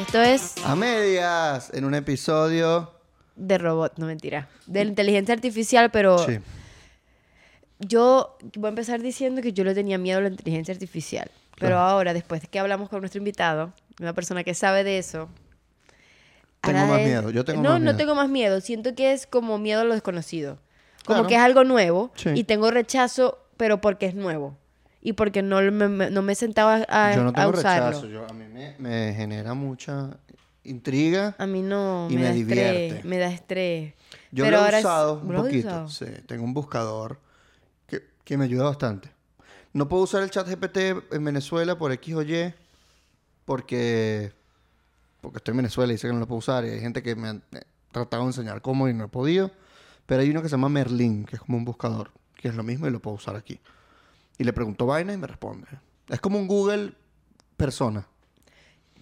Esto es A medias, en un episodio. de robot, no mentira. De inteligencia artificial, pero Sí. yo voy a empezar diciendo que yo le tenía miedo a la inteligencia artificial. Pero Claro. ahora, después de que hablamos con nuestro invitado, una persona que sabe de eso. Tengo más es- miedo, yo tengo no, más no miedo. tengo más miedo. Siento que es como miedo a lo desconocido. Como Claro. que es algo nuevo Sí. y tengo rechazo, pero porque es nuevo. Y porque no me, me- no me sentaba a, Yo no a tengo usarlo. rechazo. Yo, a mí me, me genera mucha intriga. A mí no, Y me, da divierte. estrés, me da estrés. Yo Pero lo he ahora es- usado un ¿Lo has poquito. usado? Sí, tengo un buscador que, que me ayuda bastante. No puedo usar el chat GPT en Venezuela por X o Y porque, porque estoy en Venezuela y sé que no lo puedo usar. Y hay gente que me ha tratado de enseñar cómo y no he podido. Pero hay uno que se llama Merlin, que es como un buscador, que es lo mismo y lo puedo usar aquí. Y le pregunto vaina y me responde. Es como un Google persona.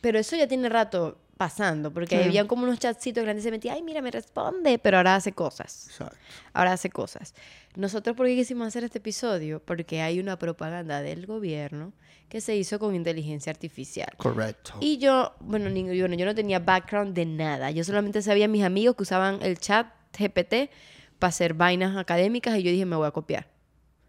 Pero eso ya tiene rato pasando, porque Sí. había como unos chatcitos grandes y se metía, ay, mira, me responde, pero ahora hace cosas. Exacto. Ahora hace cosas. Nosotros, ¿por qué quisimos hacer este episodio? Porque hay una propaganda del gobierno que se hizo con inteligencia artificial. Correcto. Y yo, bueno, ni- bueno, yo no tenía background de nada. Yo solamente sabía mis amigos que usaban el chat GPT para hacer vainas académicas y yo dije, me voy a copiar.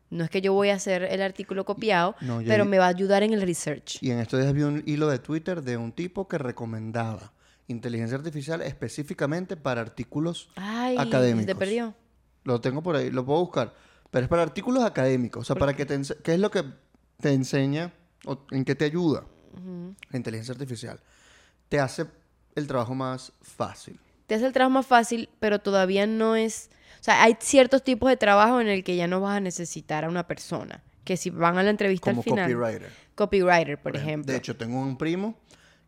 No es que yo voy a hacer el artículo copiado, No, pero me va a ayudar en el research. Y en estos días vi un hilo de Twitter de un tipo que recomendaba inteligencia artificial específicamente para artículos Ay, académicos. se te perdió. Lo tengo por ahí, lo puedo buscar. Pero es para artículos académicos. O sea, para que te ¿Qué es lo que te enseña o en qué te ayuda la inteligencia artificial? Te hace el trabajo más fácil. Te hace el trabajo más fácil, pero todavía no es... O sea, hay ciertos tipos de trabajo en el que ya no vas a necesitar a una persona. Que si van a la entrevista Como al final... copywriter. Copywriter, por ejemplo. De hecho, tengo un primo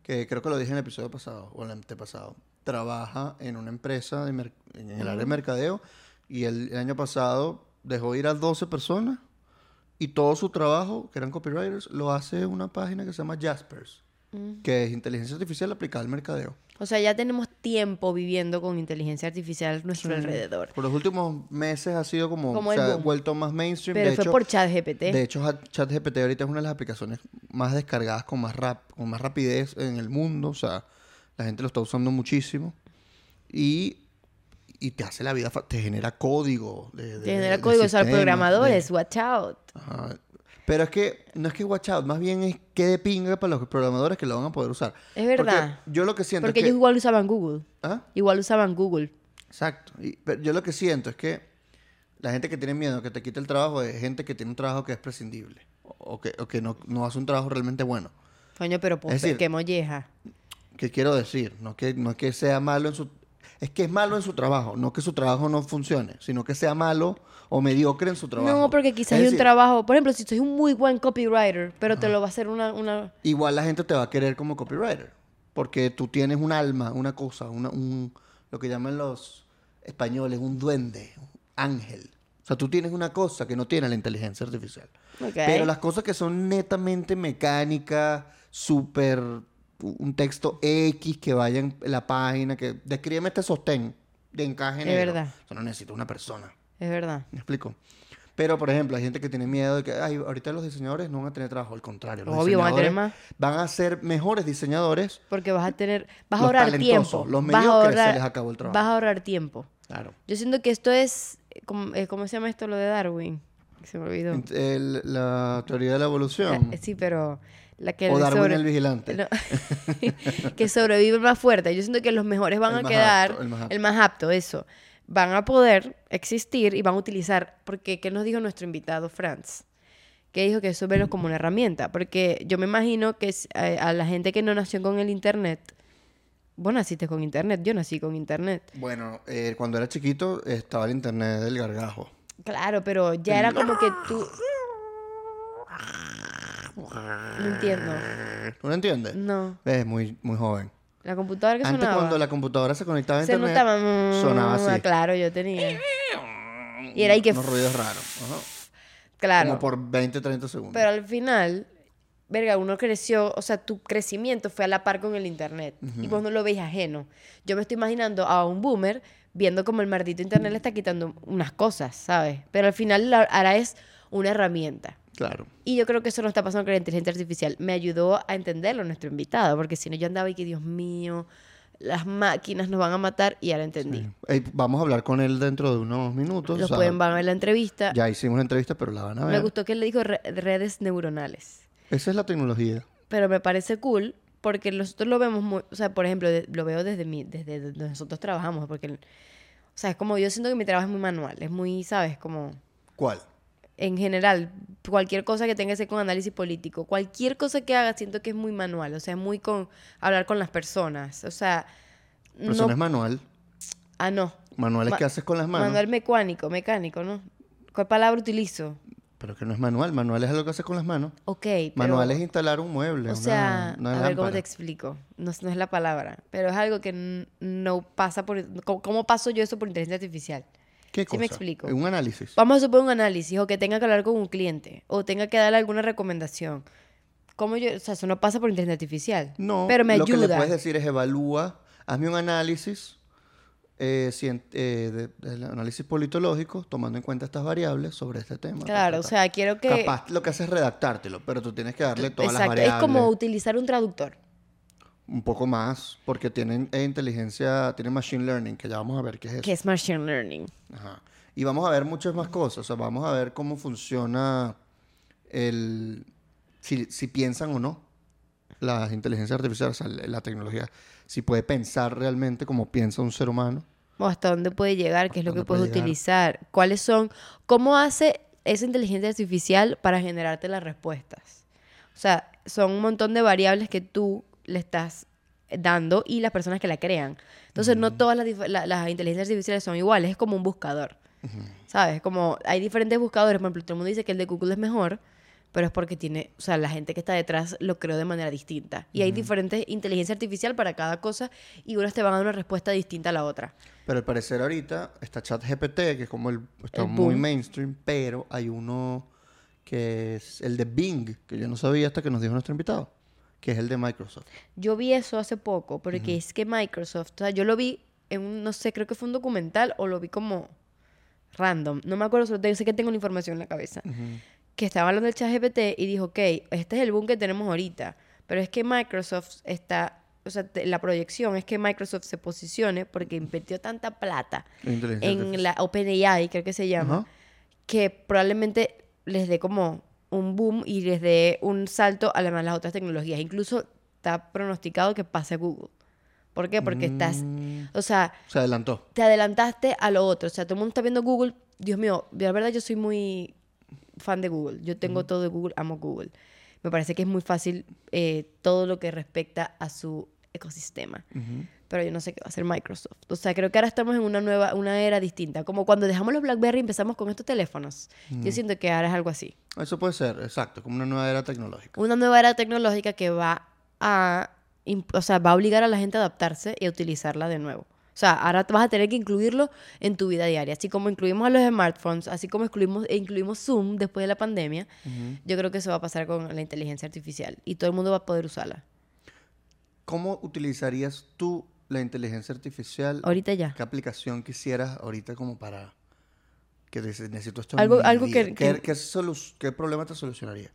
que creo que lo dije en el episodio pasado o en el antepasado. Trabaja en una empresa de mer- en el área de mercadeo y el, el año pasado dejó ir a 12 personas y todo su trabajo, que eran copywriters, lo hace una página que se llama Jaspers, que es inteligencia artificial aplicada al mercadeo. O sea, ya tenemos tiempo viviendo con inteligencia artificial a nuestro alrededor. Por los últimos meses ha sido como, Como se el ha vuelto más mainstream. Pero de fue hecho, por ChatGPT. De hecho, Ha- ChatGPT ahorita es una de las aplicaciones más descargadas con más rap, con más rapidez en el mundo. O sea, la gente lo está usando muchísimo. Y, y te hace la vida, te genera código. De, de- Te genera de código, o sea, programadores, de- watch out. Ajá. Pero es que no es que watch out, más bien es que de pinga para los programadores que lo van a poder usar. Es verdad. Porque yo lo que siento Porque es que... ellos igual usaban Google. ¿Ah? Igual usaban Google. Exacto. Y- pero yo lo que siento es que la gente que tiene miedo que te quite el trabajo es gente que tiene un trabajo que es prescindible. O, que, o que no, no hace un trabajo realmente bueno. Coño, pero pues, Es decir- qué molleja. ¿Qué quiero decir? No que, no es que sea malo en su... Es que es malo en su trabajo. No que su trabajo no funcione, sino que sea malo o mediocre en su trabajo. No, porque quizás Es hay un trabajo. Por ejemplo, si soy un muy buen copywriter, pero te lo va a hacer una. una... Igual la gente te va a querer como copywriter. Porque tú tienes un alma, una cosa, una- un, lo que llaman los españoles, un duende, un ángel. O sea, tú tienes una cosa que no tiene la inteligencia artificial. Pero las cosas que son netamente mecánicas, súper un texto X que vaya en la página, que descríbeme este sostén de encaje Es negro. verdad. Eso no necesita una persona. Es verdad. ¿Me explico? Pero, por ejemplo, hay gente que tiene miedo de que Ay, ahorita los diseñadores no van a tener trabajo. Al contrario, los Obvio, van a tener diseñadores Van a ser mejores diseñadores. Porque vas a tener. Vas a ahorrar tiempo. los vas a mediocres se ahorrar, les acabó el trabajo. Vas a ahorrar tiempo. Claro. Yo siento que esto es. ¿Cómo, eh, ¿cómo se llama esto lo de Darwin? Se me olvidó. El- la teoría de la evolución. Eh, Sí, pero. La que o Darwin sobre- el vigilante. No. que sobrevive el más fuerte. Yo siento que los mejores van El a quedar, apto, el más apto. el más apto, eso. Van a poder existir y van a utilizar, porque ¿qué nos dijo nuestro invitado Franz? Que dijo que eso verlo como una herramienta, porque yo me imagino que a, a la gente que no nació con el internet, vos naciste con internet, yo nací con internet. Bueno, eh, cuando era chiquito estaba el internet del gargajo. Claro, pero ya era como que tú... No entiendo. ¿No entiendes? No. Es muy, muy joven. La computadora que Antes sonaba. cuando la computadora se conectaba a Se internet, notaba. mm, sonaba así. Claro, yo tenía. Y era ahí que. unos ruidos raros. Ajá. Claro. Como por 20, 30 segundos. Pero al final, verga, uno creció, o sea, tu crecimiento fue a la par con el internet. Y vos no lo veis ajeno. Yo me estoy imaginando a un boomer viendo como el maldito internet le está quitando unas cosas, ¿sabes? Pero al final la- ahora es una herramienta. Claro. Y yo creo que eso no está pasando con la inteligencia artificial. Me ayudó a entenderlo nuestro invitado, porque si no yo andaba y que, Dios mío, las máquinas nos van a matar y ya lo entendí. Sí. Vamos a hablar con él dentro de unos minutos. Los o sea, pueden van a ver la entrevista. Ya hicimos la entrevista, pero la van a ver. Me gustó que él le dijo re- redes neuronales. Esa es la tecnología. Pero me parece cool porque nosotros lo vemos muy, o sea, por ejemplo, de- lo veo desde mi, desde donde nosotros trabajamos, porque, o sea, es como yo siento que mi trabajo es muy manual, es muy, ¿sabes? Como ¿Cuál? En general, cualquier cosa que tenga que ser con análisis político, cualquier cosa que haga, siento que es muy manual, o sea, es muy con hablar con las personas, o sea, Pero eso no es manual. ah, no, Manual es Ma- que haces con las manos. manual mecánico, mecánico, ¿no? ¿Cuál palabra utilizo? Pero que no es manual. Manual es algo que haces con las manos. Ok, pero... Manual es instalar un mueble. O una- sea, una a ver cómo te explico. No, es- no es la palabra, pero es algo que no pasa por... ¿Cómo, cómo paso yo eso por inteligencia artificial? ¿Qué Sí cosa? me explico. Un análisis. Vamos a suponer un análisis o que tenga que hablar con un cliente o tenga que darle alguna recomendación. ¿Cómo yo...? O sea, eso no pasa por inteligencia artificial. No, Pero me lo que le puedes decir es evalúa, hazme un análisis, eh, eh, de- análisis politológico, tomando en cuenta estas variables sobre este tema. ta, Claro, ta, o sea, quiero que... Capaz lo que haces es redactártelo, pero tú tienes que darle todas las Exacto, es variables. como utilizar un traductor. Un poco más, porque tienen eh, inteligencia, tienen machine learning, que ya vamos a ver qué es eso. que es machine learning. Ajá. Y vamos a ver muchas más cosas. O sea, vamos a ver cómo funciona el. Si, si piensan o no las inteligencias artificiales, o sea, la tecnología. Si puede pensar realmente como piensa un ser humano. O hasta dónde puede llegar, qué es lo ¿Dónde que puedes puede llegar? utilizar, cuáles son, cómo hace esa inteligencia artificial para generarte las respuestas. O sea, son un montón de variables que tú le estás dando y las personas que la crean. Entonces, no todas las, la- las inteligencias artificiales son iguales, es como un buscador. ¿Sabes? Como hay diferentes buscadores, por ejemplo, todo el mundo dice que el de Google es mejor, pero es porque tiene, o sea, la gente que está detrás lo creó de manera distinta. Y hay diferentes inteligencia artificial para cada cosa y unas te van a dar una respuesta distinta a la otra. Pero al parecer ahorita está ChatGPT, que es como el. Está El muy mainstream, pero hay uno que es el de Bing, que yo no sabía hasta que nos dijo nuestro invitado, que es el de Microsoft. Yo vi eso hace poco, porque es que Microsoft, o sea, yo lo vi en un, no sé, creo que fue un documental o lo vi como random. No me acuerdo, solo sé que tengo la información en la cabeza. Que estaba hablando del chat GPT y dijo, ok, este es el boom que tenemos ahorita, pero es que Microsoft está, o sea, te- la proyección es que Microsoft se posicione porque invirtió tanta plata en la OpenAI, creo que se llama, que probablemente les dé como un boom y les dé un salto a la- las otras tecnologías. Incluso está pronosticado que pase Google. ¿Por qué? Porque estás, Mm, o sea, se adelantó. te adelantaste a lo otro. O sea, todo el mundo está viendo Google. Dios mío, la verdad yo soy muy fan de Google. Yo tengo todo de Google, amo Google. Me parece que es muy fácil eh, todo lo que respecta a su ecosistema. Ujú. Pero yo no sé qué va a hacer Microsoft. O sea, creo que ahora estamos en una nueva, una era distinta. Como cuando dejamos los BlackBerry y empezamos con estos teléfonos. Yo siento que ahora es algo así. Eso puede ser, exacto, como una nueva era tecnológica. Una nueva era tecnológica que va a, o sea, va a obligar a la gente a adaptarse y a utilizarla de nuevo. O sea, ahora vas a tener que incluirlo en tu vida diaria. Así como incluimos a los smartphones, así como incluimos, e incluimos Zoom después de la pandemia, yo creo que eso va a pasar con la inteligencia artificial y todo el mundo va a poder usarla. ¿Cómo utilizarías tú la inteligencia artificial? Ahorita ya. ¿Qué aplicación quisieras ahorita como para que necesito esto? Algo- en mi algo vida"? que- ¿Qué, que- qué solu- qué problema te solucionaría?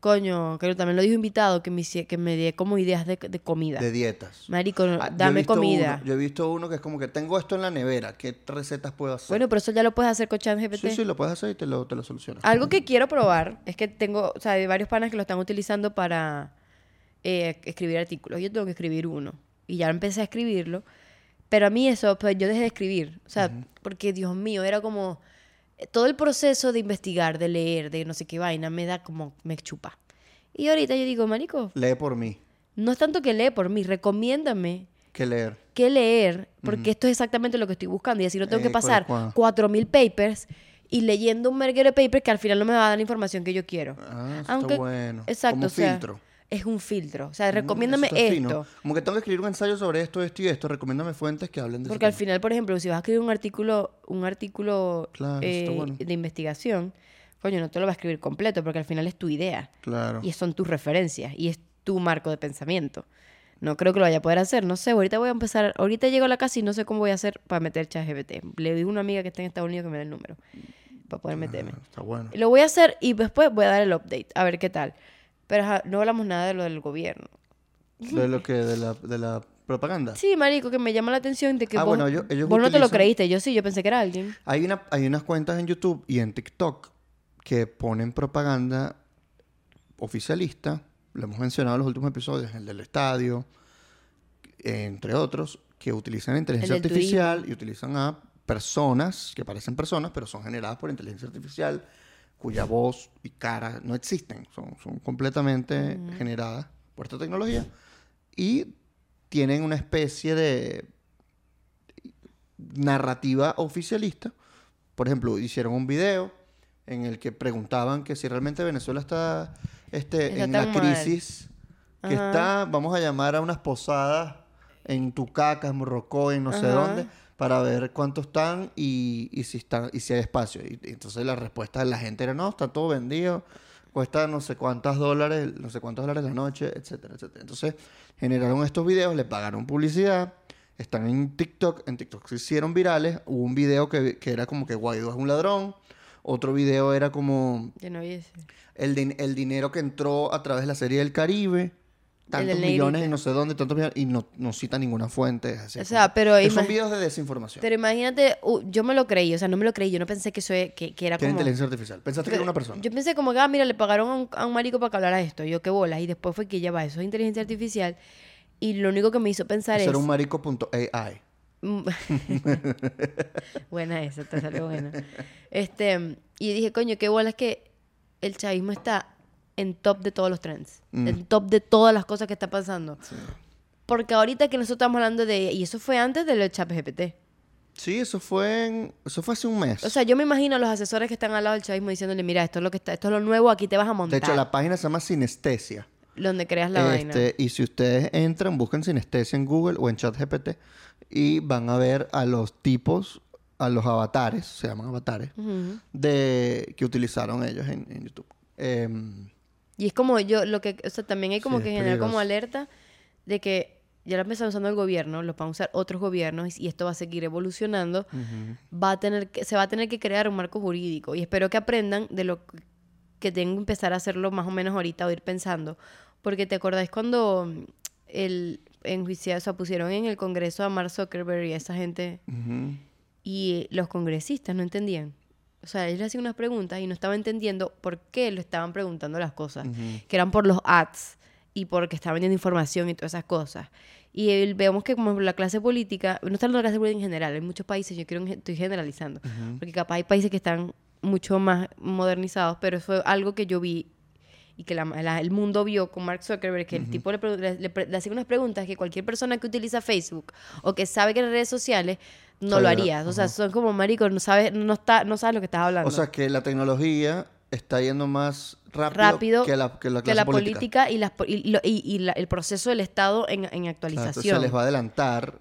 Coño, que también lo dijo invitado, que me, que me dé como ideas de, de comida. De dietas. Marico, Ah, dame comida. uno- yo he visto uno que es como que tengo esto en la nevera, ¿qué recetas puedo hacer? Bueno, pero eso ya lo puedes hacer con ChatGPT. sí, sí, lo puedes hacer y te lo, te lo soluciona. Algo que quiero probar es que tengo, o sea, hay varios panas que lo están utilizando para eh, escribir artículos. Yo tengo que escribir uno. Y ya empecé a escribirlo. Pero a mí eso, pues yo dejé de escribir. O sea, porque Dios mío, era como. eh, Todo el proceso de investigar, de leer, de no sé qué vaina, me da como. me chupa. Y ahorita yo digo, marico, Lee por mí. no es tanto que lee por mí, recomiéndame que leer? qué leer, porque esto es exactamente lo que estoy buscando. Y así no tengo que Eh, pasar cuál. 4.000 papers y leyendo un merguero de papers que al final no me va a dar la información que yo quiero. Ah, eso Aunque- está bueno. Exacto, Como o sea, filtro. Es un filtro. O sea, Mm, recomiéndame fino. esto. Como que tengo que escribir un ensayo sobre esto, esto y esto. Recomiéndame fuentes que hablen de Porque al ese final, por ejemplo, si vas a escribir un artículo, un artículo Claro, eh, bueno. de investigación, coño, no te lo va a escribir completo, porque al final es tu idea. tema. Claro. Y son tus referencias. Y es tu marco de pensamiento. No creo que lo vaya a poder hacer. No sé, ahorita voy a empezar. Ahorita llego a la casa y no sé cómo voy a hacer para meter ChatGPT. Le digo a una amiga que está en Estados Unidos que me dé el número. para poder meterme. Ah, está bueno. Lo voy a hacer y después voy a dar el update, a ver qué tal. Pero no hablamos nada de lo del gobierno. De lo que, de la, de la propaganda. Sí, marico, que me llama la atención de que Ah, vos, bueno, ellos- ellos vos no te lo creíste. Yo sí, yo pensé que era alguien. Hay, una, hay unas cuentas en YouTube y en TikTok que ponen propaganda oficialista. Lo hemos mencionado en los últimos episodios, el del estadio, entre otros, que utilizan inteligencia artificial y utilizan a personas que parecen personas, pero son generadas por inteligencia artificial, cuya voz y cara no existen, son, son completamente generadas por esta tecnología y tienen una especie de narrativa oficialista. Por ejemplo, hicieron un video en el que preguntaban que si realmente Venezuela está, este, Está en la mal. crisis que Ajá. está, vamos a llamar a unas posadas en Tucacas, Morrocoy, no sé Ajá. dónde, para ver cuántos están y, y si están y si hay espacio. Y, y entonces la respuesta de la gente era no, está todo vendido, cuesta no sé cuántos dólares, no sé cuántos dólares la noche, etcétera, etcétera. Entonces generaron estos videos, le pagaron publicidad, están en TikTok, en TikTok se hicieron virales, hubo un video que, que era como que Guaidó es un ladrón, otro video era como no el, din- el dinero que entró a través de la serie del Caribe, tantos millones y no sé dónde, tantos millones, y no, no cita ninguna fuente. así O sea, pero que son videos de desinformación. Pero imagínate, uh, yo me lo creí, o sea, no me lo creí, yo no pensé que eso e- que, que era como... inteligencia artificial. Pensaste que era una persona. Yo pensé como que, ah, mira, le pagaron a un, a un marico para que hablara esto, yo qué bolas, y después fue que ya va, eso es inteligencia artificial, y lo único que me hizo pensar Eso es... era un marico.ai. Mm. buena esa, te salió buena. Este, y dije, coño, qué bola es que el chavismo está en top de todos los trends, Mm. en top de todas las cosas que está pasando. Porque ahorita que nosotros estamos hablando de, y eso fue antes del chat GPT. Sí, eso fue, en- eso fue hace un mes. O sea, yo me imagino a los asesores que están al lado del chavismo diciéndole, mira, esto es lo que está, esto es lo nuevo, aquí te vas a de montar. hecho, la página se llama Sinestesia. Donde creas la vaina. Este, y si ustedes entran, busquen Sinestesia en Google o en ChatGPT y van a ver a los tipos, a los avatares, se llaman avatares, de que utilizaron ellos en, en YouTube. Em, Y es como yo, lo que, o sea, también hay como Sí, que generar como alerta de que ya lo empezó usando el gobierno, lo van a usar otros gobiernos y esto va a seguir evolucionando. Va a tener que, se va a tener que crear un marco jurídico y espero que aprendan de lo que tengo que empezar a hacerlo más o menos ahorita o ir pensando. Porque te acordáis cuando el enjuiciado, o sea, pusieron en el Congreso a Mark Zuckerberg y a esa gente y los congresistas no entendían. O sea, ellos le hacían unas preguntas y no estaban entendiendo por qué lo estaban preguntando las cosas. Que eran por los ads y porque estaban vendiendo información y todas esas cosas. Y el- vemos que como la clase política, no está la clase política en general, hay muchos países, yo quiero, estoy generalizando, porque capaz hay países que están mucho más modernizados, pero eso fue algo que yo vi y que la- la- el mundo vio con Mark Zuckerberg, que el tipo le, le, le le hacía unas preguntas que cualquier persona que utiliza Facebook o que sabe que en redes sociales no lo Sabía, haría. O sea, son como maricos, no sabes, no, está, no sabes lo que estás hablando. O sea, que la tecnología está yendo más rápido, rápido que la, que la que clase la política. política y, las, po- y, lo- y- y la- el proceso del Estado en, en Claro, actualización. entonces se les va a adelantar,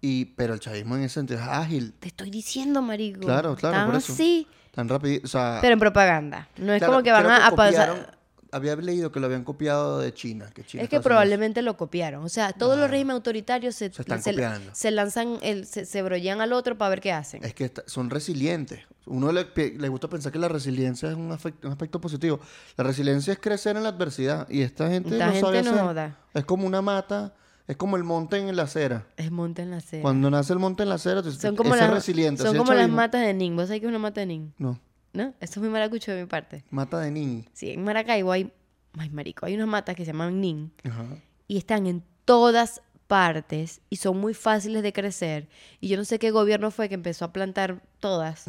y, pero el chavismo en ese sentido es ágil, Te estoy diciendo, marico. Claro, claro, Están por eso. así, tan rápido. O sea, pero en propaganda. No es claro, como que van a, a pasar... Había leído que lo habían copiado de China. Que China Es que probablemente lo copiaron. O sea, todos los regímenes autoritarios se, Se están se- copiando. se lanzan, el, se, se brollan al otro para ver qué hacen. Es que está- son resilientes. Uno le, le gusta pensar que la resiliencia es un, un aspecto positivo. La resiliencia es crecer en la adversidad. Y esta gente Esta no gente sabe no hacer. Es como una mata, es como el monte en la acera. Es monte en la acera. Cuando nace el monte en la acera, son como, es las, resiliente. son como las matas de Nin. ¿Vos sabés qué es una mata de Nin? No, ¿No? Eso es muy maracucho de mi parte. mata de nin. Sí, en Maracaibo hay... Ay, marico. Hay unas matas que se llaman Nin. Ajá. y están en todas partes y son muy fáciles de crecer. Y yo no sé qué gobierno fue que empezó a plantar todas.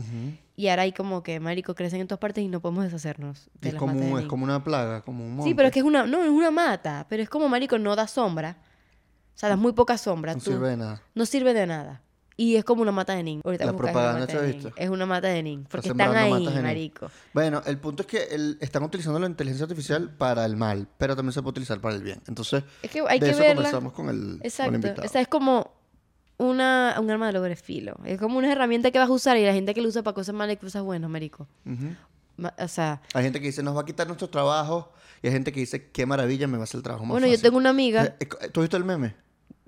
Y ahora hay como que, marico, crecen en todas partes y no podemos deshacernos de es las matas de como, es Nin. como una plaga, como un monte. Sí, pero es que es una, no, es una mata, pero es como, marico, no da sombra. O sea, da muy poca sombra. No tú- sirve de nada. no sirve de nada. Y es como una mata de nin. Ahorita La propaganda mata ¿te has de visto? Es una mata de nin. Porque están ahí, marico. Bueno, el punto es que el- están utilizando la inteligencia artificial para el mal, pero también se puede utilizar para el bien. Entonces, Es que hay de que eso verla. conversamos con el, con el Exacto. invitado. Esa es como una, un arma de doble filo. Es como una herramienta que vas a usar y la gente que lo usa para cosas malas y cosas buenas, marico. Ujú. Ma- O sea, Hay gente que dice, nos va a quitar nuestro trabajo, y hay gente que dice, qué maravilla, me va a hacer el trabajo más bueno, yo fácil". tengo una amiga. Eh, eh, ¿Tú has visto el meme?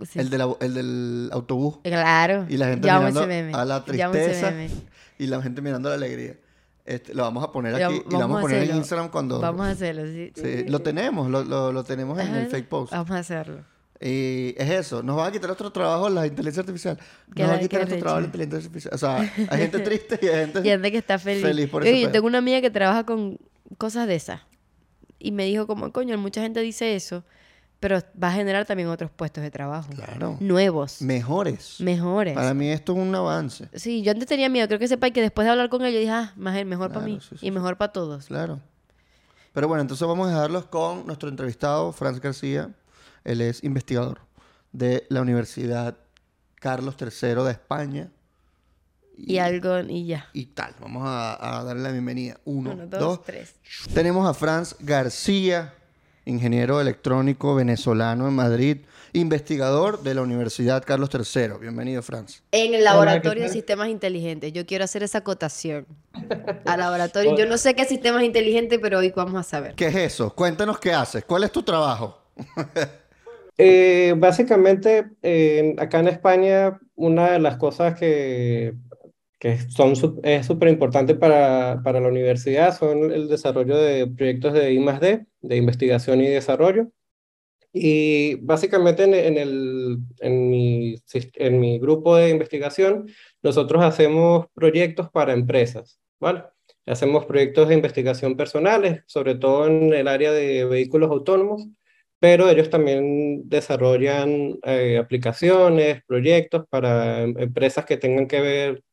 Sí. El, de la- el del autobús. Claro. Y la gente Yo mirando meme. a la tristeza y la gente mirando a la alegría. Este, lo vamos a poner aquí y lo vamos a poner en. Instagram cuando... Vamos a hacerlo, sí. Sí, lo tenemos, lo, lo- lo tenemos en el fake post. Vamos a hacerlo. Y es eso, nos va a quitar nuestro trabajo la inteligencia artificial. Nos va a quitar nuestro trabajo la inteligencia artificial. O sea, hay gente triste y hay gente... Y gente que está feliz. Feliz por Oye, yo pedo. tengo una amiga que trabaja con cosas de esas. Y me dijo como, coño, mucha gente dice eso, pero va a generar también otros puestos de trabajo. Claro. Nuevos, Mejores. mejores. Para mí esto es un avance. Sí, yo antes tenía miedo. Creo que sepa que después de hablar con él, yo dije, ah, más- mejor para mí sí, sí, y mejor para todos. Claro. Pero bueno, entonces vamos a dejarlos con nuestro entrevistado, Franz García. Él es investigador de la Universidad Carlos III de España. Y algo, y ya. y tal. Vamos a, a darle la bienvenida. Uno, Uno, dos, dos, tres. Tenemos a Franz García, ingeniero electrónico venezolano en Madrid, investigador de la Universidad Carlos III. Bienvenido, Franz. En el laboratorio ¿qué de sistemas inteligentes. Yo quiero hacer esa acotación. Al laboratorio. Yo no sé qué sistemas inteligentes, pero hoy vamos a saber. ¿Qué es eso? Cuéntanos qué haces. ¿Cuál es tu trabajo? Eh, básicamente, eh, acá en España, una de las cosas que, que son, es súper importante para, para la universidad son el desarrollo de proyectos de I+D, de investigación y desarrollo. Y básicamente en, en el, en mi, en mi grupo de investigación, nosotros hacemos proyectos para empresas, ¿vale? Hacemos proyectos de investigación personales, sobre todo en el área de vehículos autónomos, pero ellos también desarrollan eh, aplicaciones, proyectos para em- empresas que tengan que ver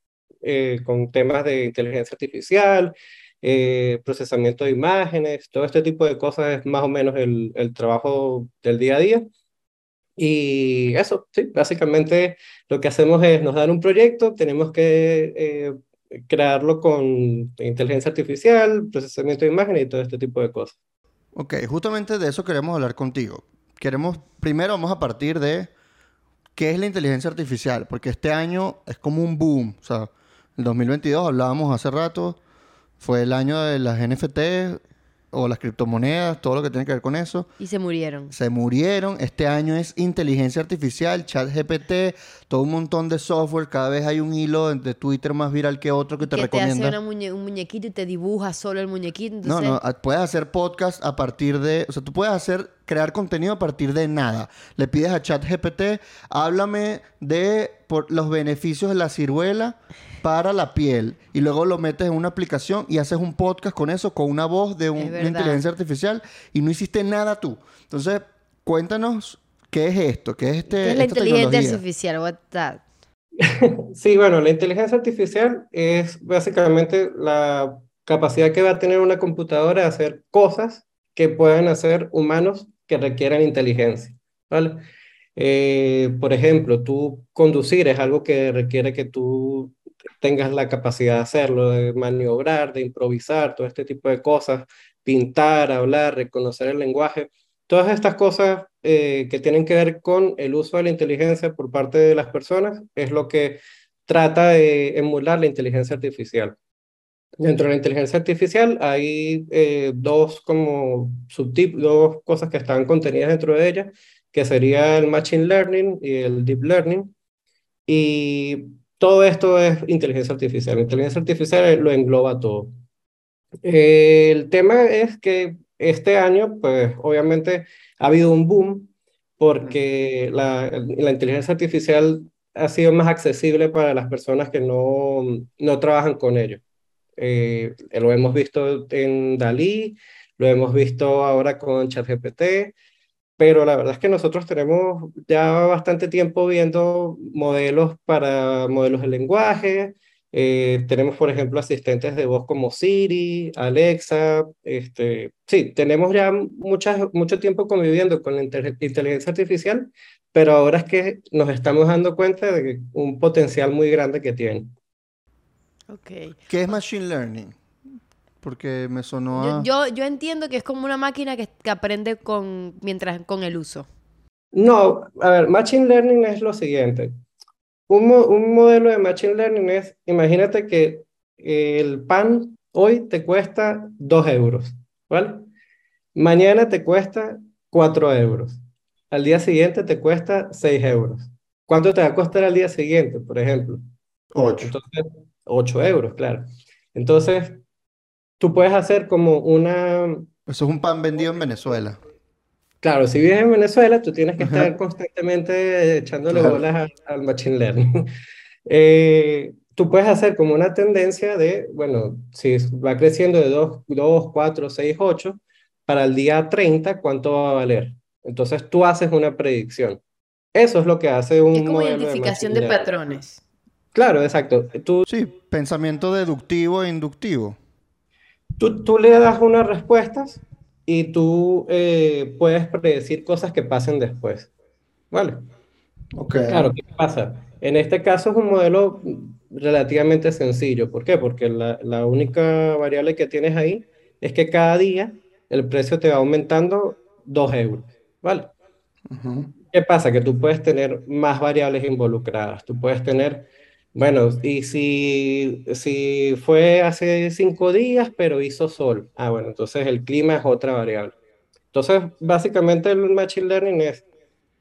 eh, con temas de inteligencia artificial, eh, procesamiento de imágenes, todo este tipo de cosas es más o menos el, el trabajo del día a día. Y eso, sí, básicamente lo que hacemos es nos dan un proyecto, tenemos que eh, crearlo con inteligencia artificial, procesamiento de imágenes y todo este tipo de cosas. Ok, justamente de eso queremos hablar contigo. Queremos, primero vamos a partir de qué es la inteligencia artificial, porque este año es como un boom. O sea, el 2022 hablábamos hace rato, fue el año de las NFT o las criptomonedas, todo lo que tiene que ver con eso. Y se murieron. Se murieron. Este año es inteligencia artificial, chat GPT, todo un montón de software. Cada vez hay un hilo de, Twitter más viral que otro que te que te hace recomienda. una muñe- un muñequito y te dibuja solo el muñequito. No, Entonces, no, puedes hacer podcast a partir de, o sea, tú puedes hacer, crear contenido a partir de nada. Le pides a ChatGPT, háblame de por los beneficios de la ciruela para la piel y luego lo metes en una aplicación y haces un podcast con eso, con una voz de un- una inteligencia artificial y no hiciste nada tú. Entonces, cuéntanos qué es esto, qué es este ¿qué es la inteligencia tecnología? artificial? What that? Sí, bueno, la inteligencia artificial es básicamente la capacidad que va a tener una computadora de hacer cosas que puedan hacer humanos que requieran inteligencia, ¿vale? Eh, por ejemplo, tú conducir es algo que requiere que tú tengas la capacidad de hacerlo, de maniobrar, de improvisar, todo este tipo de cosas, pintar, hablar, reconocer el lenguaje. Todas estas cosas eh, que tienen que ver con el uso de la inteligencia por parte de las personas es lo que trata de emular la inteligencia artificial. Dentro de la inteligencia artificial hay eh, dos como dos cosas que están contenidas dentro de ella, que sería el machine learning y el deep learning. Y todo esto es inteligencia artificial. La inteligencia artificial lo engloba todo. El tema es que este año, pues obviamente ha habido un boom porque la, la inteligencia artificial ha sido más accesible para las personas que no, no trabajan con ello. Eh, lo hemos visto en Dalí, lo hemos visto ahora con ChatGPT, pero la verdad es que nosotros tenemos ya bastante tiempo viendo modelos para modelos de lenguaje. Eh, tenemos, por ejemplo, asistentes de voz como Siri, Alexa. Este, sí, tenemos ya muchas, mucho tiempo conviviendo con la intel- inteligencia artificial, pero ahora es que nos estamos dando cuenta de un potencial muy grande que tiene. Ok. ¿Qué es machine learning? Porque me sonó a... Yo, yo, yo entiendo que es como una máquina que, que aprende con, mientras, con el uso. No, a ver, Machine Learning es lo siguiente. Un, mo- un modelo de Machine Learning es, imagínate que el pan hoy te cuesta 2 euros, ¿vale? Mañana te cuesta 4 euros. Al día siguiente te cuesta 6 euros. ¿Cuánto te va a costar al día siguiente, por ejemplo? Ocho. Entonces, 8 euros, claro. Entonces, tú puedes hacer como una... Eso es un pan vendido en Venezuela. Claro, si vives en Venezuela, tú tienes que estar constantemente echándole bolas al, al Machine Learning. Eh, tú puedes hacer como una tendencia de, bueno, si va creciendo de 2, 2, 4, 6, 8, para el día 30, ¿cuánto va a valer? Entonces tú haces una predicción. Eso es lo que hace un Es como modelo de identificación de learning. patrones. Claro, exacto. Tú, Sí, pensamiento deductivo e inductivo. Tú, tú le das unas respuestas y tú eh, puedes predecir cosas que pasen después. ¿Vale? Ok. Claro, ¿qué pasa? En este caso es un modelo relativamente sencillo. ¿Por qué? Porque la, la única variable que tienes ahí es que cada día el precio te va aumentando 2 euros. ¿Vale? ¿Qué pasa? Que tú puedes tener más variables involucradas. Tú puedes tener, bueno, y si, si fue hace cinco días, pero hizo sol. Ah, bueno, entonces el clima es otra variable. Entonces, básicamente el Machine Learning es,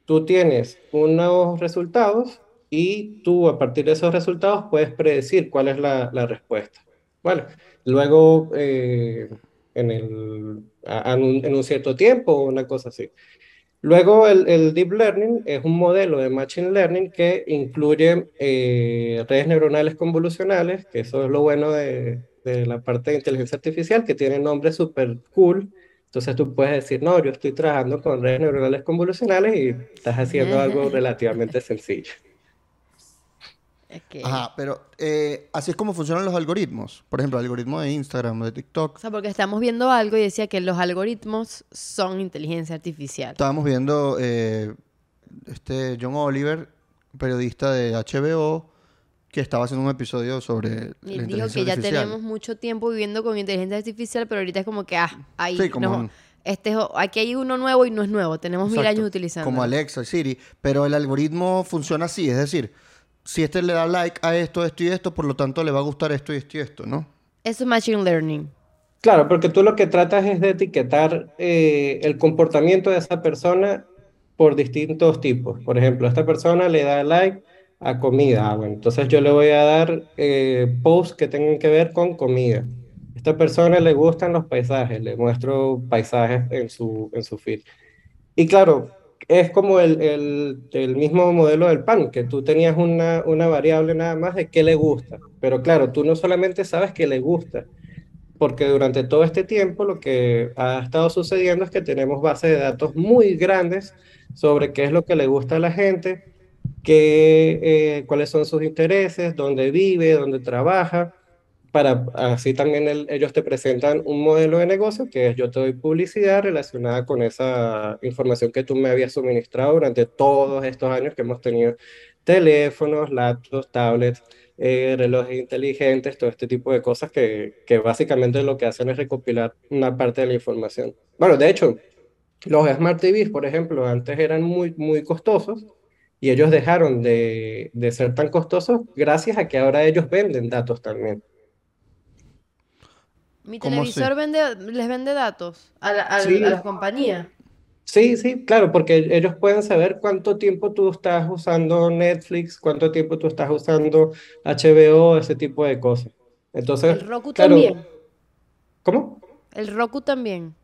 tú tienes unos resultados y tú a partir de esos resultados puedes predecir cuál es la, la respuesta. Bueno, luego eh, en, el, en un cierto tiempo una cosa así. Luego el, el Deep Learning es un modelo de Machine Learning que incluye eh, redes neuronales convolucionales, que eso es lo bueno de, de la parte de inteligencia artificial, que tiene nombres súper cool. Entonces tú puedes decir, no, yo estoy trabajando con redes neuronales convolucionales y estás haciendo algo relativamente sencillo. Ok. Ajá, pero eh, así es como funcionan los algoritmos. Por ejemplo, el algoritmo de Instagram, de TikTok. O sea, porque estamos viendo algo y decía que los algoritmos son inteligencia artificial. Estábamos viendo eh, este John Oliver, periodista de HBO, que estaba haciendo un episodio sobre Y la dijo que ya artificial. tenemos mucho tiempo viviendo con inteligencia artificial, pero ahorita es como que, ah, ahí, Sí, como no, este, es aquí hay uno nuevo y no es nuevo. Tenemos mil Exacto, años utilizando. Como Alexa, Siri. Pero el algoritmo funciona así, es decir, si este le da like a esto, esto y esto, por lo tanto le va a gustar esto y esto y esto, ¿no? Eso es machine learning. Claro, porque tú lo que tratas es de etiquetar eh, el comportamiento de esa persona por distintos tipos. Por ejemplo, esta persona le da like a comida. Ah, bueno, entonces yo le voy a dar eh, posts que tengan que ver con comida. Esta persona le gustan los paisajes, le muestro paisajes en su, en su feed. Y claro, es como el, el, mismo modelo del pan, que tú tenías una, una variable nada más de qué le gusta. Pero claro, tú no solamente sabes qué le gusta, porque durante todo este tiempo lo que ha estado sucediendo es que tenemos bases de datos muy grandes sobre qué es lo que le gusta a la gente, qué, eh, cuáles son sus intereses, dónde vive, dónde trabaja, para así también el- ellos te presentan un modelo de negocio que es yo te doy publicidad relacionada con esa información que tú me habías suministrado durante todos estos años que hemos tenido teléfonos, laptops, tablets, eh, relojes inteligentes, todo este tipo de cosas que, que básicamente lo que hacen es recopilar una parte de la información. Bueno, de hecho, los Smart TVs, por ejemplo, antes eran muy, muy costosos y ellos dejaron de, de ser tan costosos gracias a que ahora ellos venden datos también. Mi televisor vende, les vende datos a, la- a- Sí. a las compañías. Sí, sí, claro, porque ellos pueden saber cuánto tiempo tú estás usando Netflix, cuánto tiempo tú estás usando HBO, ese tipo de cosas. Entonces, El Roku claro, también. ¿cómo? El Roku también.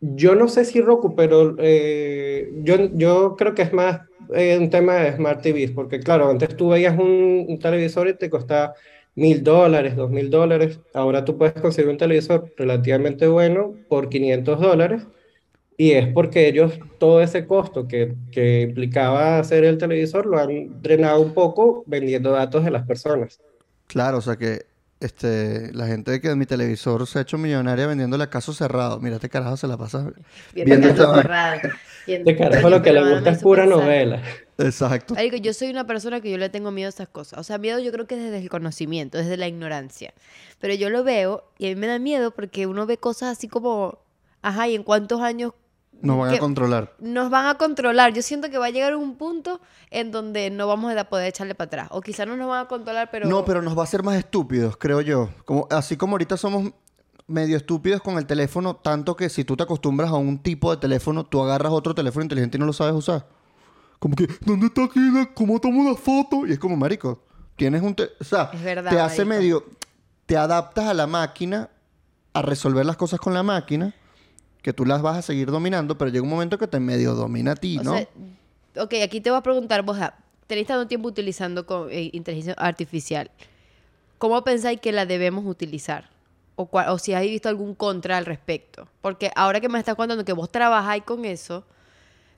Yo no sé si Roku, pero eh, yo, yo creo que es más eh, un tema de Smart TVs, porque claro, antes tú veías un, un televisor y te costaba mil dólares, dos mil dólares, ahora tú puedes conseguir un televisor relativamente bueno por 500 dólares, y es porque ellos todo ese costo que, que implicaba hacer el televisor lo han drenado un poco vendiendo datos de las personas. Claro, o sea que este, la gente que en mi televisor se ha hecho millonaria vendiendo la caso cerrado. Mira, este carajo se la pasa. Viendo Viendo cerrados. Viendo- De carajo lo que le gusta es pura pensar. novela. Exacto. Marico, yo soy una persona que yo le tengo miedo a esas cosas. O sea, miedo yo creo que desde el conocimiento, desde la ignorancia. Pero yo lo veo y a mí me da miedo porque uno ve cosas así como, ajá, ¿y en cuántos años Nos van a controlar. nos van a controlar? Yo siento que va a llegar un punto en donde no vamos a poder echarle para atrás. O quizás no nos van a controlar, pero... No, pero nos va a hacer más estúpidos, creo yo. Como, así como ahorita somos medio estúpidos con el teléfono, tanto que si tú te acostumbras a un tipo de teléfono, tú agarras otro teléfono inteligente y no lo sabes usar. Como que, ¿dónde está la- ¿Cómo tomo la foto? Y es como, marico, tienes un... te- o sea, Es verdad, te hace marico. medio... Te adaptas a la máquina a resolver las cosas con la máquina, que tú las vas a seguir dominando, pero llega un momento que te medio domina a ti, O ¿no? sea, ok, aquí te voy a preguntar, vos, ah, tenéis tanto tiempo utilizando con, eh, inteligencia artificial. ¿Cómo pensáis que la debemos utilizar? O, cua- o si habéis visto algún contra al respecto. Porque ahora que me estás contando que vos trabajáis con eso,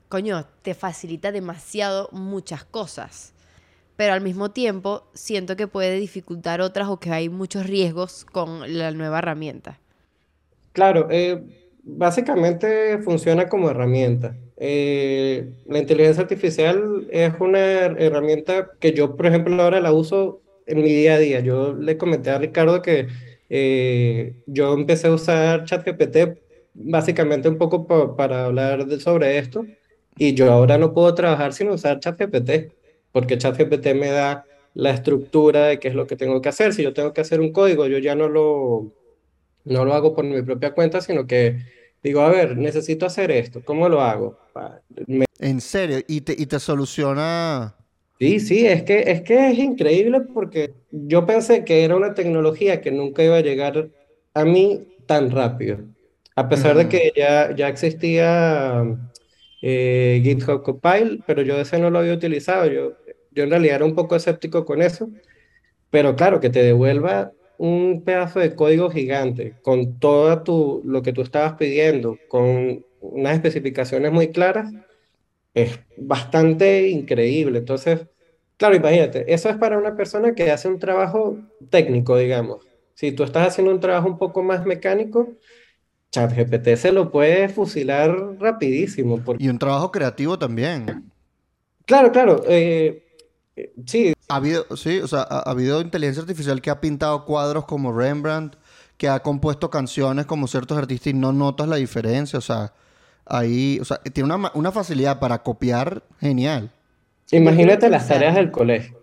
coño, te facilita demasiado muchas cosas. Pero al mismo tiempo siento que puede dificultar otras o que hay muchos riesgos con la nueva herramienta. Claro, eh, básicamente funciona como herramienta. Eh, la inteligencia artificial es una her- herramienta que yo, por ejemplo, ahora la uso en mi día a día. Yo le comenté a Ricardo que eh, yo empecé a usar ChatGPT básicamente un poco pa- para hablar sobre esto y yo ahora no puedo trabajar sin usar ChatGPT porque ChatGPT me da la estructura de qué es lo que tengo que hacer. Si yo tengo que hacer un código, yo ya no lo no lo hago por mi propia cuenta, sino que digo, a ver, necesito hacer esto, ¿cómo lo hago? Me- En serio, y te, y te soluciona... Sí, sí, es que, es que es increíble porque yo pensé que era una tecnología que nunca iba a llegar a mí tan rápido. A pesar de que ya, ya existía eh, GitHub Copilot, pero yo ese no lo había utilizado. Yo, yo en realidad era un poco escéptico con eso. Pero claro, que te devuelva un pedazo de código gigante con todo lo que tú estabas pidiendo, con unas especificaciones muy claras, es bastante increíble. Entonces, claro, imagínate, eso es para una persona que hace un trabajo técnico, digamos. Si tú estás haciendo un trabajo un poco más mecánico, ChatGPT se lo puede fusilar rapidísimo. Porque, Y un trabajo creativo también. claro, claro, eh, eh, sí, Ha habido, sí, o sea, ha, ha habido inteligencia artificial que ha pintado cuadros como Rembrandt, que ha compuesto canciones como ciertos artistas y no notas la diferencia. O sea, ahí, o sea, tiene una, una facilidad para copiar genial. imagínate las tareas del colegio.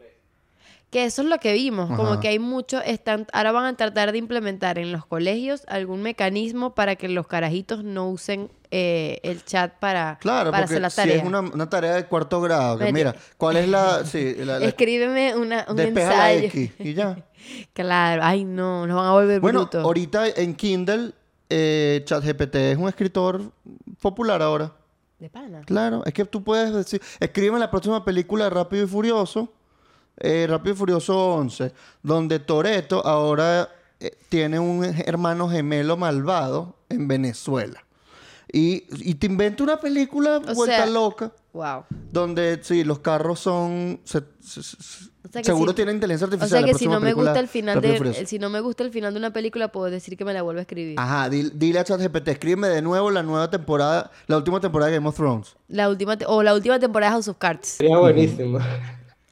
Que eso es lo que vimos, como que hay mucho, están, ahora van a tratar de implementar en los colegios algún mecanismo para que los carajitos no usen eh, el chat para, Claro, para hacer la si tarea. es una, una tarea de cuarto grado, que Mira. ¿cuál es la... Sí, la, la- Escríbeme una, un despeja la ensayo. X y ya. Claro, ay no, nos van a volver Bueno, brutos. ahorita en Kindle, eh, ChatGPT es un escritor popular ahora. De pana. Claro, es que tú puedes decir, escríbeme la próxima película de Rápido y Furioso, eh, Rápido y Furioso 11, donde Toreto ahora eh, tiene un hermano gemelo malvado en Venezuela. Y, y te inventa una película O vuelta sea, loca, Wow. donde sí, los carros son... se- se- se- O sea que seguro si- tienen inteligencia O artificial. sea la que si no me gusta el final de, si no me gusta el final de una película, puedo decir que me la vuelvo a escribir. Ajá, dile, dile a ChatGPT, escríbeme de nuevo la nueva temporada, la última temporada de Game of Thrones. La última te- o la última temporada de House of Cards. Sería buenísimo.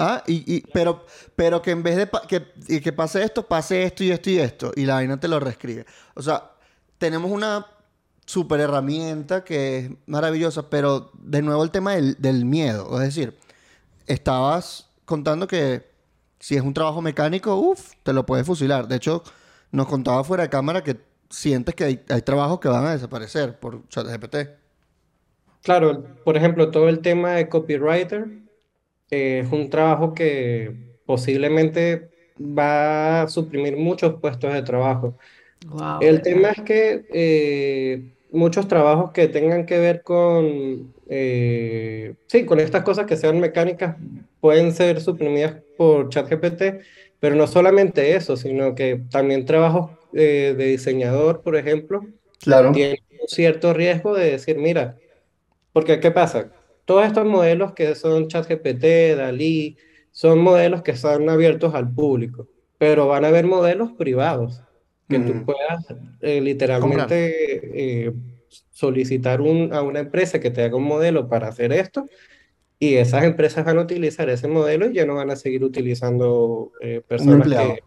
Ah, y, pero, pero que en vez de que, que pase esto, pase esto y esto y esto. Y la vaina te lo reescribe. O sea, tenemos una super herramienta que es maravillosa, pero de nuevo el tema del, miedo. Es decir, estabas contando que si es un trabajo mecánico, uff, te lo puedes fusilar. De hecho, nos contaba fuera de cámara que sientes que hay, hay trabajos que van a desaparecer por ChatGPT. Claro, por ejemplo, todo el tema de copywriter es un trabajo que posiblemente va a suprimir muchos puestos de trabajo. Wow. El tema es que eh, muchos trabajos que tengan que ver con, eh, sí, con estas cosas que sean mecánicas pueden ser suprimidas por ChatGPT, pero no solamente eso, sino que también trabajos eh, de diseñador, por ejemplo, Claro. tienen un cierto riesgo de decir, mira, porque ¿qué pasa? Todos estos modelos que son ChatGPT, DALI, son modelos que están abiertos al público, pero van a haber modelos privados que tú puedas eh, literalmente eh, solicitar un- a una empresa que te haga un modelo para hacer esto y esas empresas van a utilizar ese modelo y ya no van a seguir utilizando eh, personas que...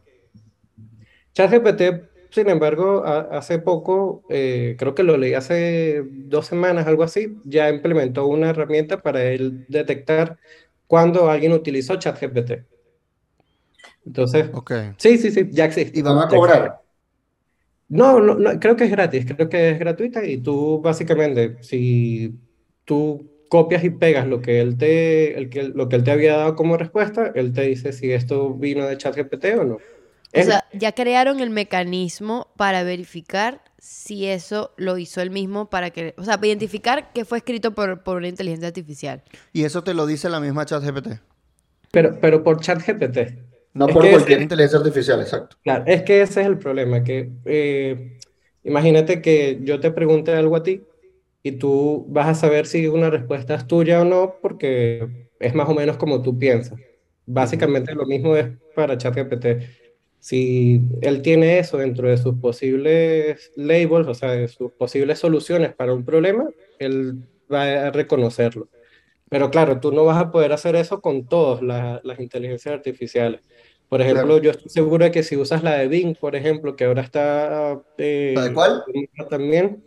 ChatGPT, sin embargo, a- hace poco, eh, creo que lo leí hace dos semanas, algo así, ya implementó una herramienta para él detectar cuando alguien utilizó ChatGPT. Entonces, sí, sí, sí, ya existe. ¿Y van a cobrar? No, no, no, creo que es gratis, creo que es gratuita y tú básicamente, si tú copias y pegas lo que él te, el que, lo que él te había dado como respuesta, él te dice si esto vino de ChatGPT o no. O Es- sea, ya crearon el mecanismo para verificar si eso lo hizo él mismo para que, o sea, para identificar que fue escrito por, por una inteligencia artificial. Y eso te lo dice la misma ChatGPT. pero, pero por ChatGPT. No Es por cualquier ese- inteligencia artificial, exacto. Claro, es que ese es el problema, que eh, imagínate que yo te pregunte algo a ti y tú vas a saber si una respuesta es tuya o no, porque es más o menos como tú piensas. Básicamente lo mismo es para ChatGPT. Si él tiene eso dentro de sus posibles labels, o sea, de sus posibles soluciones para un problema, él va a reconocerlo. Pero claro, tú no vas a poder hacer eso con todas las, las inteligencias artificiales. Por ejemplo, Claro. yo estoy seguro de que si usas la de Bing, por ejemplo, que ahora está eh, ¿La de cuál? también,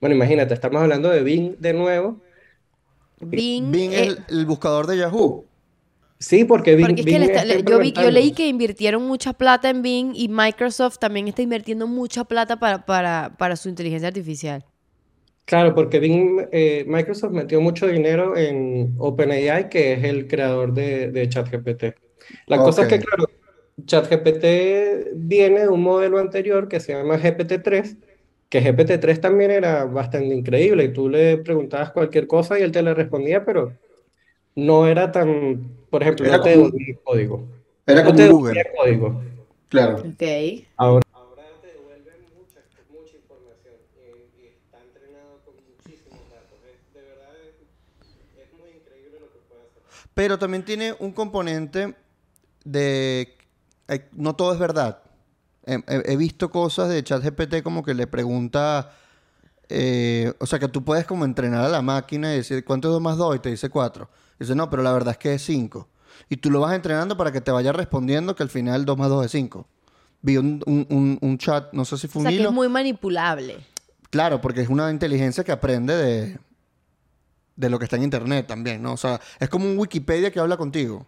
bueno, imagínate, estamos hablando de Bing de nuevo. Bing, Bing eh, es el, el buscador de Yahoo. Sí, porque Bing, porque es que Bing está- yo, vi, yo leí que invirtieron mucha plata en Bing y Microsoft también está invirtiendo mucha plata para, para, para su inteligencia artificial. Claro, porque Bing, eh, Microsoft metió mucho dinero en OpenAI, que es el creador de, de ChatGPT. La cosa es que, claro, ChatGPT viene de un modelo anterior que se llama GPT-3, que GPT-3 también era bastante increíble y tú le preguntabas cualquier cosa y él te le respondía, pero no era tan, por ejemplo, Era no te como- devolvía código. Era No como te un Google. devolvía código. Claro. Ok. Ahora, ahora te devuelven mucha, mucha información y, y está entrenado con muchísimos datos. Es- de verdad es, es muy increíble lo que puede hacer. Pero también tiene un componente de... eh, no todo es verdad. He, he- he visto cosas de ChatGPT como que le pregunta... eh, o sea, que tú puedes como entrenar a la máquina y decir, ¿cuánto es 2 más 2? Y te dice 4. Dice, no, pero la verdad es que es 5. Y tú lo vas entrenando para que te vaya respondiendo que al final 2 más 2 es 5. Vi un, un- un- un chat, no sé si O fue un sea, que hilo. es muy manipulable. Claro, porque es una inteligencia que aprende de, de lo que está en internet también, ¿no? O sea, es como un Wikipedia que habla contigo.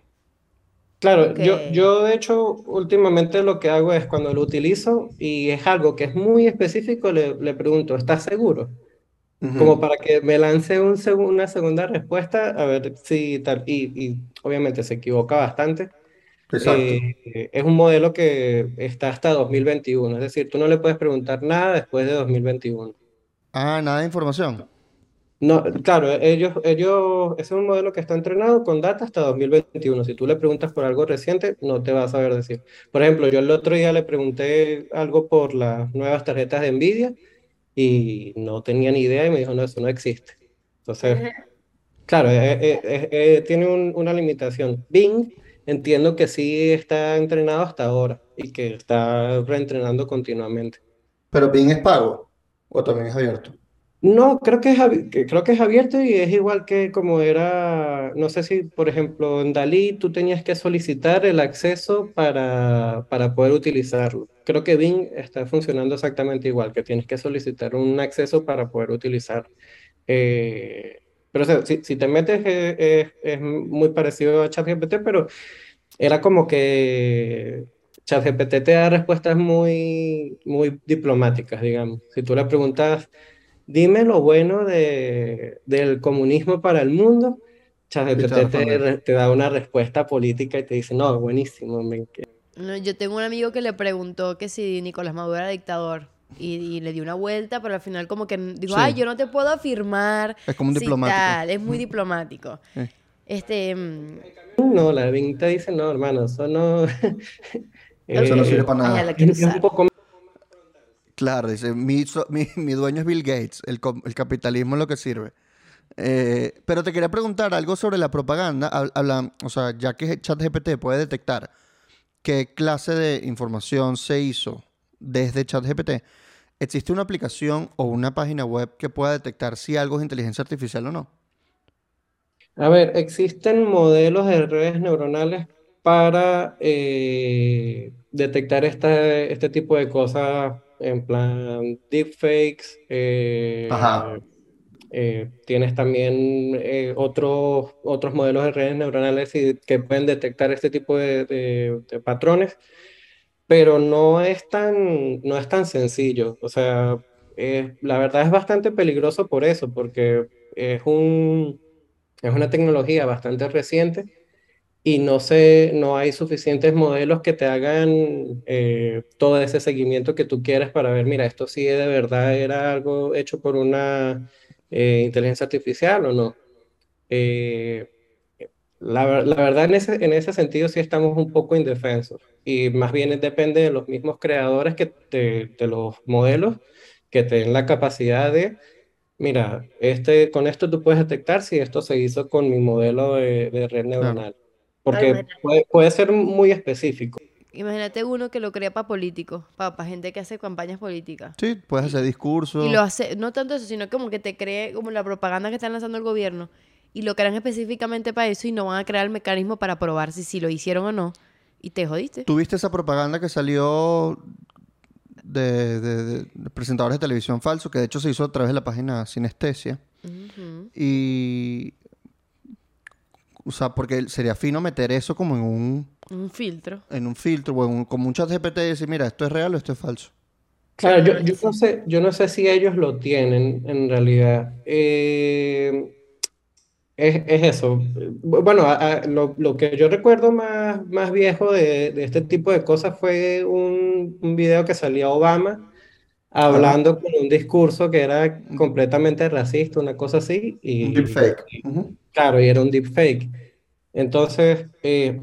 Claro, yo, yo de hecho últimamente lo que hago es cuando lo utilizo y es algo que es muy específico, le, le pregunto, ¿estás seguro? Como para que me lance un segu- una segunda respuesta, a ver si tal, y, y obviamente se equivoca bastante. Exacto. Eh, es un modelo que está hasta 2021, es decir, tú no le puedes preguntar nada después de 2021. Ah, nada de información. No, claro, ellos, ellos, ese es un modelo que está entrenado con data hasta 2021. Si tú le preguntas por algo reciente, no te va a saber decir. Por ejemplo, yo el otro día le pregunté algo por las nuevas tarjetas de Nvidia y no tenía ni idea y me dijo, no, eso no existe. Entonces, claro, eh, eh, eh, eh, tiene un- una limitación. Bing, entiendo que sí está entrenado hasta ahora y que está reentrenando continuamente. Pero Bing es pago. O también es abierto. No, creo que es, creo que es abierto y es igual que como era, no sé si, por ejemplo, en Dalí tú tenías que solicitar el acceso para, para poder utilizarlo. Creo que Bing está funcionando exactamente igual, que tienes que solicitar un acceso para poder utilizar. Eh, pero o sea, si, si te metes eh, eh, es muy parecido a ChatGPT, pero era como que ChatGPT te da respuestas muy, muy diplomáticas, digamos. Si tú le preguntas... Dime lo bueno de, del comunismo para el mundo. ChatGPT te, te da una respuesta política y te dice, no, buenísimo. me yo tengo un amigo que le preguntó que si Nicolás Maduro era dictador y, y le dio una vuelta, pero al final como que dijo, Sí. ay, yo no te puedo afirmar. Es como un si diplomático. tal". Es muy diplomático. Eh. Este, mm, No, la Bing te dice, no, hermano, eso no... Eso no Eh, sirve para ay, nada. es un poco Claro, dice, mi, mi, dueño es Bill Gates, el, el capitalismo es lo que sirve. Eh, pero te quería preguntar algo sobre la propaganda. O sea, ya que ChatGPT puede detectar qué clase de información se hizo desde ChatGPT, ¿existe una aplicación o una página web que pueda detectar si algo es inteligencia artificial o no? A ver, existen modelos de redes neuronales para eh, detectar esta- este tipo de cosas en plan deepfakes. eh, Ajá. eh, tienes también eh, otros, otros modelos de redes neuronales y- que pueden detectar este tipo de, de- de patrones, pero no es tan, no es tan sencillo. O sea, eh, la verdad es bastante peligroso por eso, porque es un, es una tecnología bastante reciente y no sé, no hay suficientes modelos que te hagan eh, todo ese seguimiento que tú quieres para ver, mira, esto sí de verdad era algo hecho por una eh, inteligencia artificial o no. Eh, la, la verdad, en ese, en ese sentido sí estamos un poco indefensos y más bien depende de los mismos creadores que te- de los modelos que te den la capacidad de, mira, este, con esto tú puedes detectar si esto se hizo con mi modelo de, de red Claro. Porque puede, puede ser muy específico. Imagínate uno que lo crea para políticos, para gente que hace campañas políticas. Sí, puedes hacer discursos. Y lo hace, no tanto eso, sino como que te cree como la propaganda que están lanzando el gobierno y lo crean específicamente para eso y no van a crear el mecanismo para probar si, si lo hicieron o no. Y te jodiste. ¿Tuviste esa propaganda que salió de, de- de- de presentadores de televisión falso, que de hecho se hizo a través de la página Sinestesia? Y. O sea, porque sería fino meter eso como en un, Un filtro. en un filtro o en un, como un chat GPT y decir, mira, esto es real o esto es falso. Claro, yo, yo no sé, yo no sé si ellos lo tienen en realidad. Eh, es, es eso. Bu- Bueno, a- a- lo, lo que yo recuerdo más, más viejo de, de este tipo de cosas fue un, un video que salía Obama Ajá. hablando con un discurso que era completamente racista, una cosa así, Un y deepfake. Ujú. claro, y era un deepfake. Entonces, eh,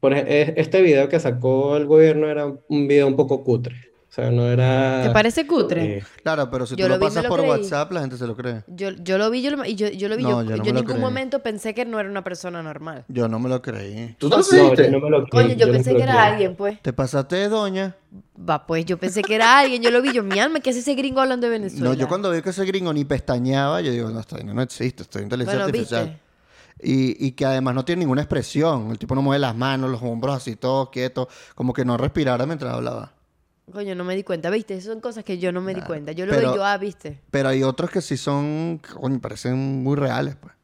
por e- este video que sacó el gobierno era un video un poco cutre. O sea, no ¿Te era... parece cutre? eh, Claro, pero si Yo tú lo lo vi pasas lo por creí. WhatsApp, la gente se lo cree. Yo, yo lo vi, yo lo, y yo, yo lo vi, No, yo, yo no yo en lo ningún creí. momento pensé que no era una persona normal. Yo no me lo creí. ¿Tú no, yo creíste? no me lo Coño, creí, yo no pensé que era creí. alguien, pues. ¿Te pasaste de doña? Va, pues yo pensé que era alguien, yo lo vi, yo, mi alma, ¿qué hace ese gringo hablando de Venezuela? No, yo cuando vi que ese gringo ni pestañeaba, yo digo, no, vaina no existe, esto es inteligencia Bueno, artificial. viste. Y, y que además no tiene ninguna expresión. El tipo no mueve las manos, los hombros así, todos quietos, como que no respirara mientras hablaba. Coño, no me di cuenta, ¿viste? Esas son cosas que yo no me di cuenta. Yo lo pero- veo, yo, ah, ¿viste? Pero hay otros que sí son, coño, parecen muy reales, pues.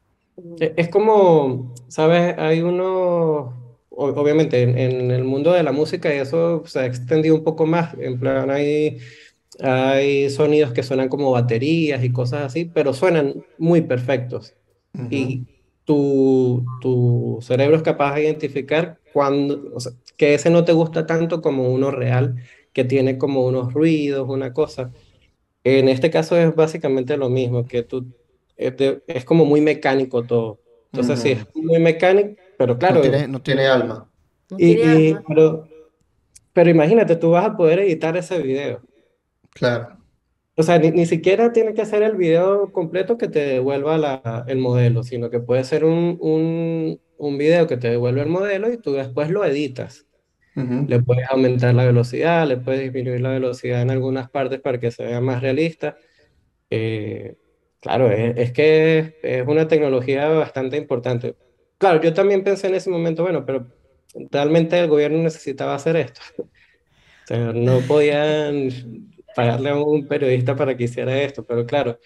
E- Es como, ¿sabes? Hay unos, o- obviamente en, en el mundo de la música y eso se ha extendido un poco más. En plan, hay, hay sonidos que suenan como baterías y cosas así, pero suenan muy perfectos. Y tu, tu cerebro es capaz de identificar cuando, o sea, que ese no te gusta tanto como uno real, que tiene como unos ruidos, una cosa. En este caso es básicamente lo mismo, que tú, es, de- es como muy mecánico todo. Entonces sí, es muy mecánico, pero claro, no, tiene, no tiene alma. No y, tiene y- alma. pero, pero imagínate, tú vas a poder editar ese video. Claro. O sea, ni, ni siquiera tiene que ser el video completo que te devuelva la- el modelo, sino que puede ser un, un, un video que te devuelve el modelo y tú después lo editas. Le puedes aumentar la velocidad, le puedes disminuir la velocidad en algunas partes para que se vea más realista. Eh, claro, es, es que es, es una tecnología bastante importante. Claro, yo también pensé en ese momento, bueno, pero realmente el gobierno necesitaba hacer esto. O sea, no podían pagarle a un periodista para que hiciera esto, pero claro,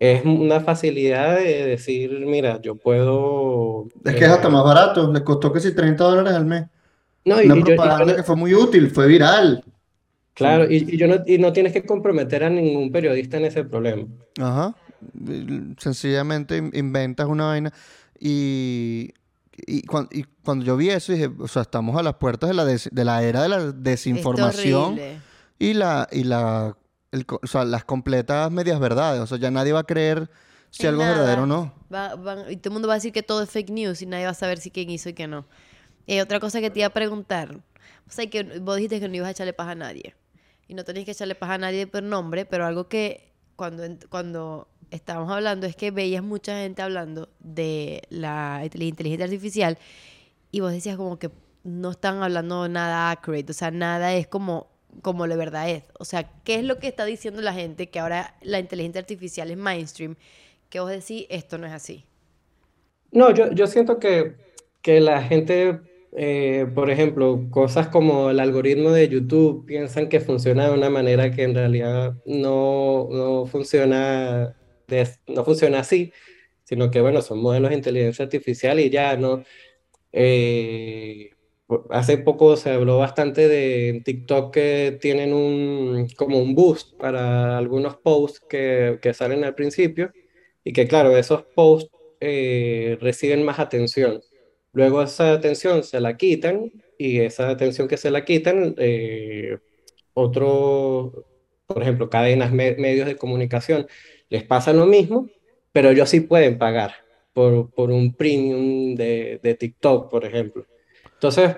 es una facilidad de decir, mira, yo puedo... Es que es eh, hasta más barato. Le costó casi 30 dólares al mes. No, y, Una y yo- y yo propaganda no- que fue muy útil, fue viral. Claro, y, y yo no, y no tienes que comprometer a ningún periodista en ese problema. Ajá. Y- Sencillamente in- inventas una vaina. Y, y, cuan- y cuando yo vi eso, dije, o sea, estamos a las puertas de la, des- de la era de la desinformación y la, y la el o sea, las completas medias verdades. O sea, ya nadie va a creer si En algo es nada. verdadero o no. Va- van- y todo el mundo va a decir que todo es fake news y nadie va a saber si quién hizo y quién no. Otra cosa que te iba a preguntar. O sea, que vos dijiste que no ibas a echarle paja a nadie. Y no tenías que echarle paja a nadie por nombre, pero algo que cuando, cuando estábamos hablando es que veías mucha gente hablando de la, inteligencia artificial y vos decías como que no están hablando nada accurate, o sea, nada es como, como la verdad es. O sea, ¿qué es lo que está diciendo la gente que ahora la inteligencia artificial es mainstream? Que vos decís, esto no es así. No, yo, yo siento que, que la gente, eh, por ejemplo, cosas como el algoritmo de YouTube piensan que funciona de una manera que en realidad no, no funciona, de- no funciona así, sino que, bueno, son modelos de inteligencia artificial y ya, ¿no? Eh, hace poco se habló bastante de TikTok que tienen un, como un boost para algunos posts que, que salen al principio y que, claro, esos posts eh, reciben más atención. Luego esa atención se la quitan y esa atención que se la quitan, eh, otro, por ejemplo, cadenas, me- medios de comunicación, les pasa lo mismo, pero ellos sí pueden pagar por, por un premium de, de TikTok, por ejemplo. Entonces,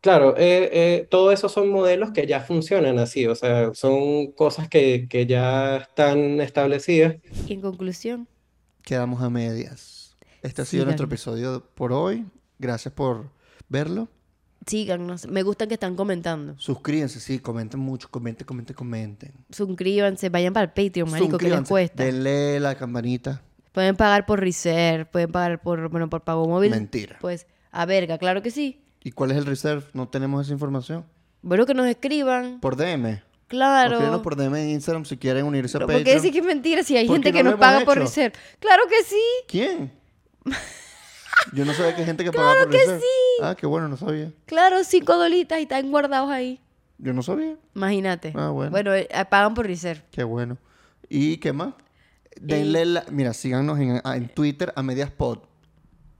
claro, eh, eh, todo eso son modelos que ya funcionan así, o sea, son cosas que, que ya están establecidas. Y en conclusión, Quedamos a medias. Este ha sido nuestro episodio por hoy. Gracias por verlo. síganos. Me gusta que están comentando. Suscríbanse, sí, comenten mucho, comenten, comenten, comenten. Suscríbanse, vayan para el Patreon, marico, que les cuesta. Denle la campanita. Pueden pagar por Reserve, pueden pagar por, bueno, por pago móvil. Mentira. Pues, a verga, claro que sí. ¿Y cuál es el reserve? No tenemos esa información. Bueno, que nos escriban. Por DM. Claro. Escríbanos por DM en Instagram si quieren unirse a Patreon. ¿Por qué decir que es mentira si hay gente que no nos paga por. Reserve? Claro que sí. ¿Quién? Yo no sabía que hay gente que paga por que sí. Ah, qué bueno, no sabía. Claro, cinco dolitas y están guardados ahí. Yo no sabía. Imagínate. Ah, bueno. Bueno, eh, pagan por Reserve. Qué bueno. ¿Y qué más? Denle la... Mira, síganos en, a- en Twitter a Medias Pod.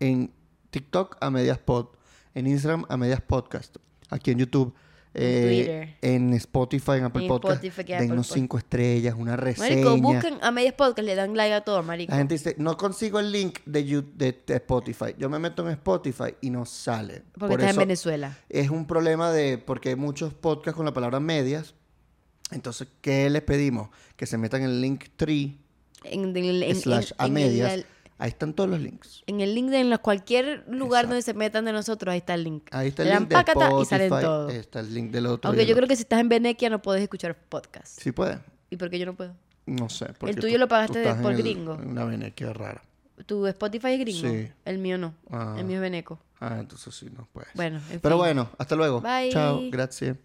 En TikTok a Medias Pod. En Instagram a Medias Podcast. Aquí en YouTube. En eh, Twitter. En Spotify, en Apple En Podcast. Spotify, Apple Dennos cinco estrellas, una reseña. Marico, busquen a medias podcast, le dan like a todo, marico. La gente dice, no consigo el link de, You- de, de Spotify. Yo me meto en Spotify y no sale. Porque Por estás en Venezuela. Es un problema de, porque hay muchos podcasts con la palabra medias. Entonces, ¿qué les pedimos? Que se metan en el link tree En, el- en- slash a medias. el, Ahí están todos los links. en el link de en cualquier lugar Exacto. donde se metan de nosotros, ahí está el link. Ahí está Le el dan link de pácata Spotify. y salen todos. Está el link del otro. Aunque el yo creo que si estás en Venequia no puedes escuchar podcast. Sí puede. ¿Y por qué yo no puedo? No sé. porque tuyo lo pagaste de- por en el- gringo. Una venequia rara. ¿Tu Spotify es gringo? Sí. El mío no. Ah. El mío es veneco. Ah, entonces sí, no puedes. Bueno, en Pero fin. bueno, hasta luego. Bye. Chao. Gracias.